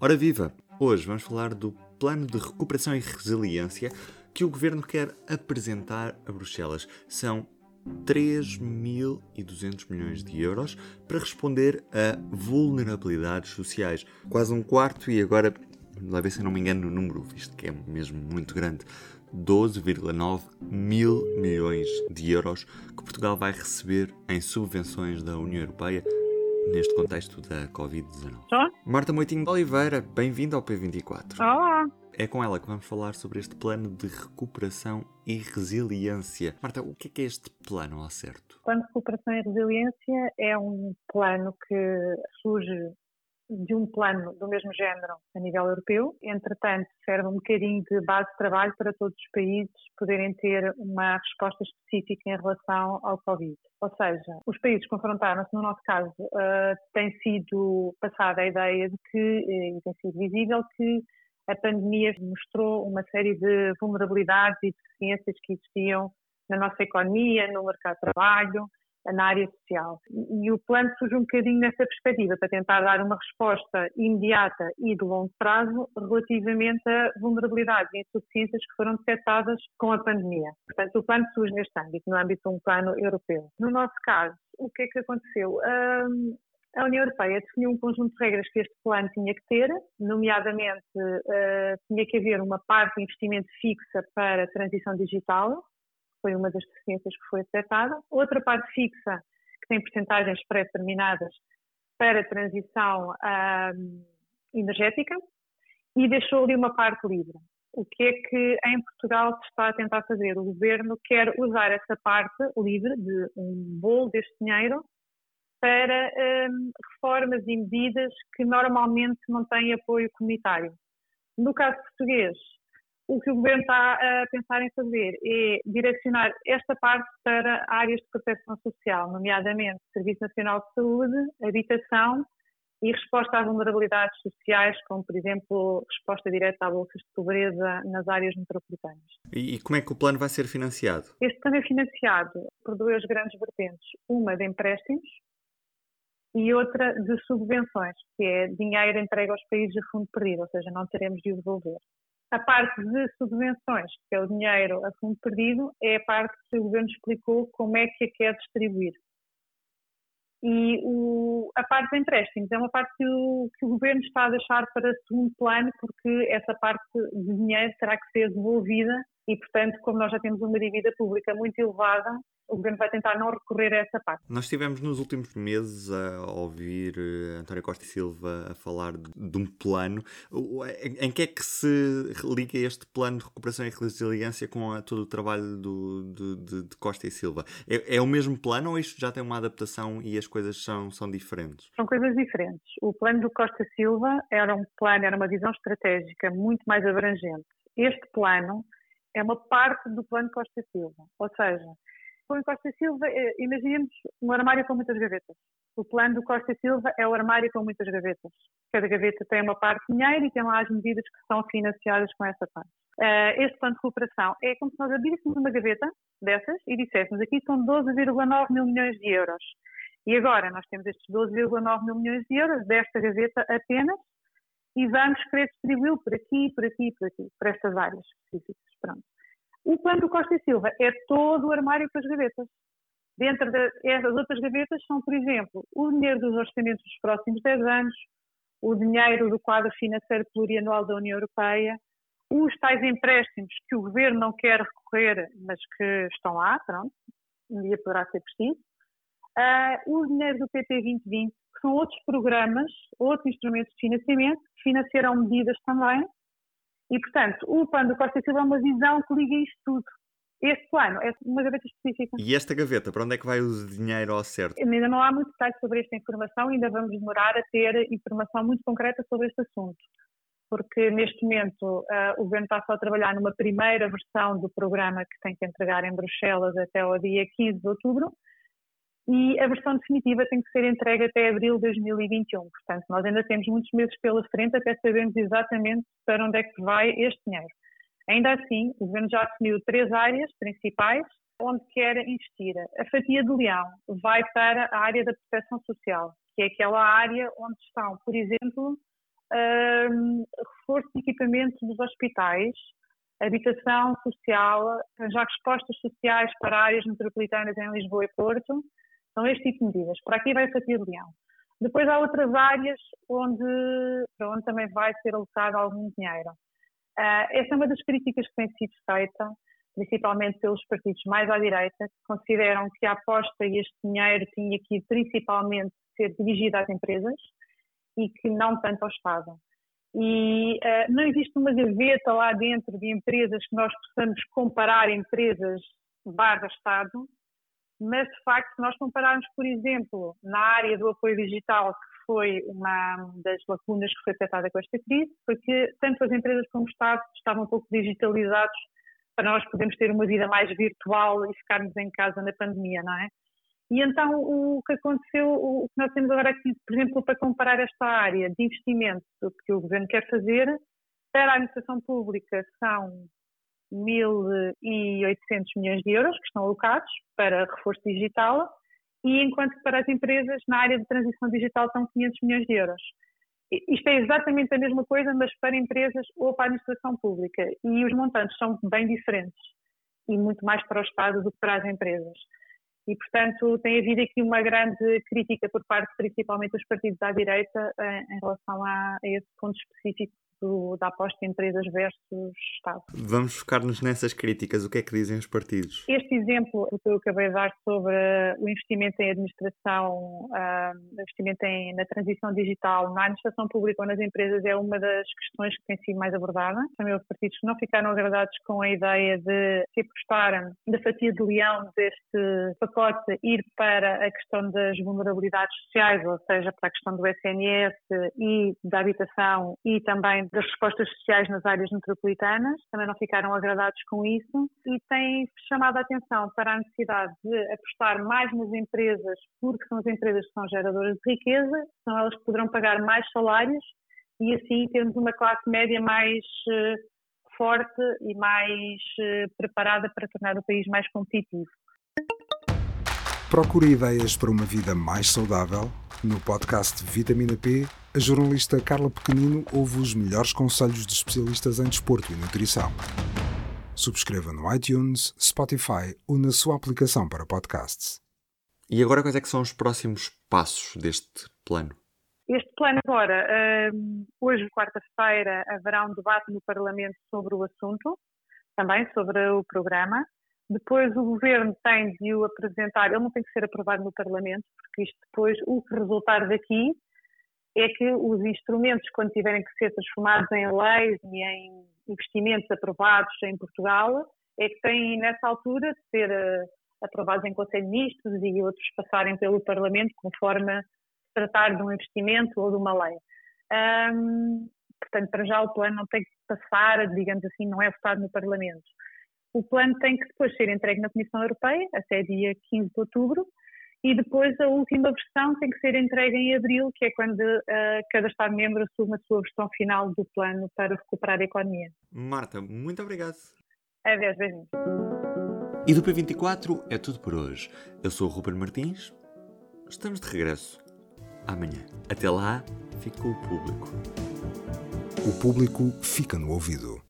Ora viva! Hoje vamos falar do Plano de Recuperação e Resiliência que o Governo quer apresentar a Bruxelas. São 3.200 milhões de euros para responder a vulnerabilidades sociais. Quase um quarto e agora, lá ver se eu não me engano no número, visto que é mesmo muito grande, 12,9 mil milhões de euros que Portugal vai receber em subvenções da União Europeia neste contexto da Covid-19. Marta Moitinho de Oliveira, bem-vinda ao P24. Olá! É com ela que vamos falar sobre este plano de recuperação e resiliência. Marta, o que é, que é este plano ao certo? O plano de recuperação e resiliência é um plano que surge de um plano do mesmo género a nível europeu. Entretanto, serve um bocadinho de base de trabalho para todos os países poderem ter uma resposta específica em relação ao Covid. Ou seja, os países confrontaram-se, no nosso caso, uh, tem sido passada a ideia de que, e tem sido visível, que a pandemia mostrou uma série de vulnerabilidades e deficiências que existiam na nossa economia, no mercado de trabalho, na área social. E o plano surge um bocadinho nessa perspectiva, para tentar dar uma resposta imediata e de longo prazo relativamente a vulnerabilidades e insuficiências que foram detectadas com a pandemia. Portanto, o plano surge neste âmbito, no âmbito de um plano europeu. No nosso caso, o que é que aconteceu? a União Europeia definiu um conjunto de regras que este plano tinha que ter, nomeadamente uh, tinha que haver uma parte de investimento fixa para a transição digital, foi uma das deficiências que foi detectada. Outra parte fixa, que tem percentagens pré-determinadas para transição um, energética, e deixou ali uma parte livre. O que é que em Portugal se está a tentar fazer? O governo quer usar essa parte livre de um bolo deste dinheiro para um, reformas e medidas que normalmente não têm apoio comunitário. No caso português, o que o Governo está a pensar em fazer é direcionar esta parte para áreas de proteção social, nomeadamente Serviço Nacional de Saúde, habitação e resposta às vulnerabilidades sociais, como, por exemplo, resposta direta a bolsas de pobreza nas áreas metropolitanas. E como é que o plano vai ser financiado? Este plano é financiado por duas grandes vertentes. Uma de empréstimos e outra de subvenções, que é dinheiro entregue aos países a fundo perdido, ou seja, não teremos de o devolver. A parte de subvenções, que é o dinheiro a fundo perdido, é a parte que o governo explicou como é que a quer distribuir. E o, a parte de empréstimos é uma parte que o, que o, governo está a deixar para segundo plano, porque essa parte de dinheiro terá que ser devolvida e, portanto, como nós já temos uma dívida pública muito elevada, o governo vai tentar não recorrer a essa parte. Nós estivemos nos últimos meses a ouvir uh, António Costa e Silva a falar de, um plano. Em, em, que é que se liga este plano de recuperação e resiliência com a, todo o trabalho do, de, de, Costa e Silva? É, é, o mesmo plano ou isto já tem uma adaptação e as coisas são, são diferentes? São coisas diferentes. O plano do Costa Silva era um plano, era uma visão estratégica muito mais abrangente. Este plano é uma parte do plano Costa Silva, ou seja, com Costa Silva, eh, imaginemos um armário com muitas gavetas. O plano do Costa Silva é o armário com muitas gavetas. Cada gaveta tem uma parte de dinheiro e tem lá as medidas que são financiadas com essa parte. Uh, este plano de recuperação é como se nós abríssemos uma gaveta dessas e disséssemos aqui são 12,9 mil milhões de euros. E agora nós temos estes 12,9 mil milhões de euros desta gaveta apenas e vamos querer distribuí-lo por aqui, por aqui, por aqui, por estas áreas específicas. Pronto. O plano do Costa e Silva é todo o armário com as gavetas. Dentro das outras gavetas são, por exemplo, o dinheiro dos orçamentos dos próximos 10 anos, o dinheiro do quadro financeiro plurianual da União Europeia, os tais empréstimos que o governo não quer recorrer, mas que estão lá, pronto, um dia poderá ser preciso, uh, o dinheiro do PT 2020, que são outros programas, outros instrumentos de financiamento, que financiarão medidas também, e, portanto, o plano do Costa Silva é uma visão que liga isto tudo. Este plano é uma gaveta específica. E esta gaveta, para onde é que vai o dinheiro ao certo? Ainda não há muito detalhe sobre esta informação, ainda vamos demorar a ter informação muito concreta sobre este assunto. Porque neste momento uh, o governo está só a trabalhar numa primeira versão do programa que tem que entregar em Bruxelas até ao dia 15 de outubro, e a versão definitiva tem que ser entregue até abril de 2021. Portanto, nós ainda temos muitos meses pela frente até sabermos exatamente para onde é que vai este dinheiro. Ainda assim, o Governo já definiu três áreas principais onde quer investir. A fatia do leão vai para a área da proteção social, que é aquela área onde estão, por exemplo, um, reforço de equipamento dos hospitais, habitação social, já respostas sociais para áreas metropolitanas em Lisboa e Porto, são este tipo de medidas. Para aqui vai a fatia de leão. Depois há outras áreas onde, para onde também vai ser alocado algum dinheiro. Uh, essa é uma das críticas que tem sido feita, principalmente pelos partidos mais à direita, que consideram que a aposta e este dinheiro tinha que principalmente ser dirigido às empresas e que não tanto ao Estado. E uh, não existe uma gaveta lá dentro de empresas que nós possamos comparar empresas barra Estado, mas de facto, se nós compararmos, por exemplo, na área do apoio digital, que foi uma das lacunas que foi afetada com esta crise, foi que tanto as empresas como o Estado estavam um pouco digitalizados para nós podermos ter uma vida mais virtual e ficarmos em casa na pandemia, não é? E então o que aconteceu, o que nós temos agora aqui, por exemplo, para comparar esta área de investimento que o governo quer fazer, para a administração pública são 1.800 milhões de euros que estão alocados para reforço digital e enquanto que para as empresas na área de transição digital são 500 milhões de euros. Isto é exatamente a mesma coisa, mas para empresas ou para a administração pública. E os montantes são bem diferentes e muito mais para o Estado do que para as empresas. E, portanto, tem havido aqui uma grande crítica por parte, principalmente, dos partidos à direita em, em relação a esse ponto específico do, da aposta em empresas versus Estado. Vamos focar-nos nessas críticas. O que é que dizem os partidos? Este exemplo que eu acabei de dar sobre o investimento em administração, uh, investimento em, na transição digital na administração pública ou nas empresas é uma das questões que tem sido mais abordada. Também houve partidos que não ficaram agradados com a ideia de se apostar da fatia de leão deste pacote ir para a questão das vulnerabilidades sociais, ou seja, para a questão do SNS e da habitação e também das respostas sociais nas áreas metropolitanas, também não ficaram agradados com isso e têm chamado a atenção para a necessidade de apostar mais nas empresas, porque são as empresas que são geradoras de riqueza, são elas que poderão pagar mais salários e assim termos uma classe média mais uh, forte e mais uh, preparada para tornar o país mais competitivo. Procure ideias para uma vida mais saudável? No podcast Vitamina P, a jornalista Carla Pequenino ouve os melhores conselhos de especialistas em desporto e nutrição. Subscreva no iTunes, Spotify ou na sua aplicação para podcasts. E agora quais é que são os próximos passos deste plano? Este plano agora, hum, hoje, quarta-feira, haverá um debate no Parlamento sobre o assunto, também sobre o programa. Depois o governo tem de o apresentar, ele não tem que ser aprovado no Parlamento, porque isto depois, o que resultar daqui é que os instrumentos, quando tiverem que ser transformados em leis e em investimentos aprovados em Portugal, é que têm nessa altura de ser uh, aprovados em Conselho de Ministros e outros passarem pelo Parlamento conforme se tratar de um investimento ou de uma lei. Um, portanto, para já o plano não tem que passar, digamos assim, não é votado no Parlamento. O plano tem que depois ser entregue na Comissão Europeia até dia 15 de outubro e depois a última versão tem que ser entregue em abril, que é quando uh, cada Estado-membro assume a sua versão final do plano para recuperar a economia. Marta, muito obrigado. Adeus, beijinhos. E do P24 é tudo por hoje. Eu sou o Ruben Martins. Estamos de regresso amanhã. Até lá, fica o público. O público fica no ouvido.